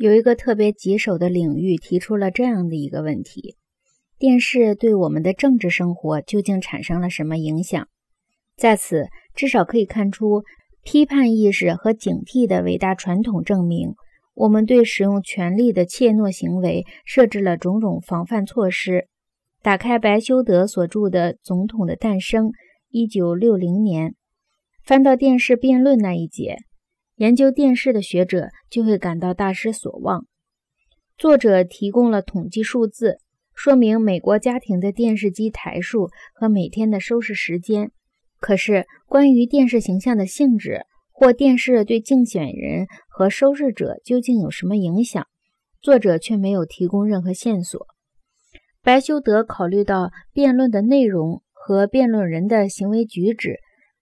有一个特别棘手的领域提出了这样的一个问题：电视对我们的政治生活究竟产生了什么影响？在此，至少可以看出批判意识和警惕的伟大传统，证明我们对使用权力的怯懦行为设置了种种防范措施。打开白修德所著的《总统的诞生》，一九六零年，翻到电视辩论那一节。研究电视的学者就会感到大失所望。作者提供了统计数字，说明美国家庭的电视机台数和每天的收视时间。可是，关于电视形象的性质或电视对竞选人和收视者究竟有什么影响，作者却没有提供任何线索。白修德考虑到辩论的内容和辩论人的行为举止，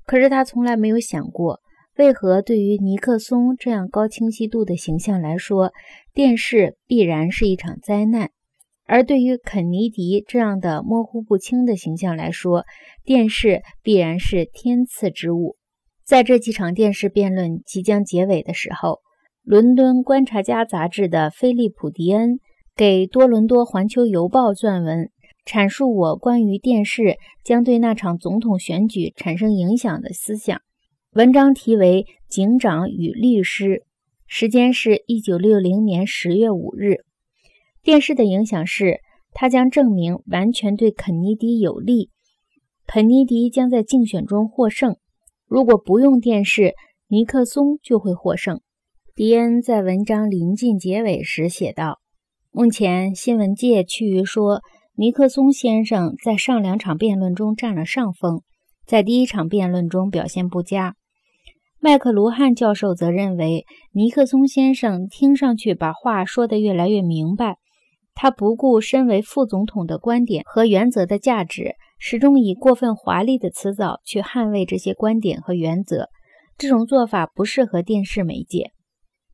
可是他从来没有想过。为何对于尼克松这样高清晰度的形象来说，电视必然是一场灾难；而对于肯尼迪这样的模糊不清的形象来说，电视必然是天赐之物？在这几场电视辩论即将结尾的时候，《伦敦观察家》杂志的菲利普·迪恩给多伦多环球邮报撰文，阐述我关于电视将对那场总统选举产生影响的思想。文章题为《警长与律师》，时间是一九六零年十月五日。电视的影响是，它将证明完全对肯尼迪有利，肯尼迪将在竞选中获胜。如果不用电视，尼克松就会获胜。迪恩在文章临近结尾时写道：“目前新闻界趋于说，尼克松先生在上两场辩论中占了上风，在第一场辩论中表现不佳。”麦克卢汉教授则认为，尼克松先生听上去把话说得越来越明白。他不顾身为副总统的观点和原则的价值，始终以过分华丽的辞藻去捍卫这些观点和原则。这种做法不适合电视媒介。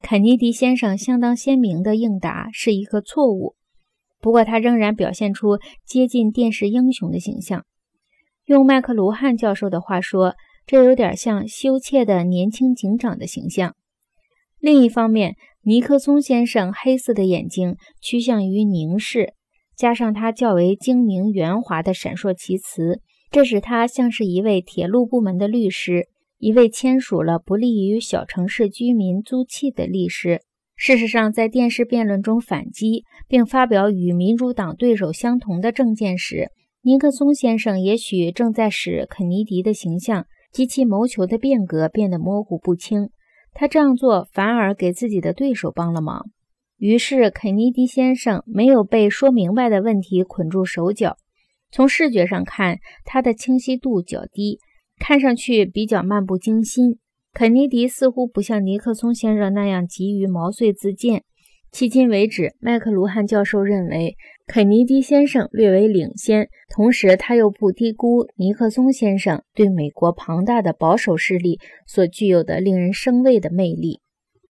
肯尼迪先生相当鲜明的应答是一个错误，不过他仍然表现出接近电视英雄的形象。用麦克卢汉教授的话说。这有点像羞怯的年轻警长的形象。另一方面，尼克松先生黑色的眼睛趋向于凝视，加上他较为精明圆滑的闪烁其词，这使他像是一位铁路部门的律师，一位签署了不利于小城市居民租契的律师。事实上，在电视辩论中反击并发表与民主党对手相同的政见时，尼克松先生也许正在使肯尼迪的形象。及其谋求的变革变得模糊不清，他这样做反而给自己的对手帮了忙。于是，肯尼迪先生没有被说明白的问题捆住手脚。从视觉上看，他的清晰度较低，看上去比较漫不经心。肯尼迪似乎不像尼克松先生那样急于毛遂自荐。迄今为止，麦克卢汉教授认为肯尼迪先生略为领先，同时他又不低估尼克松先生对美国庞大的保守势力所具有的令人生畏的魅力。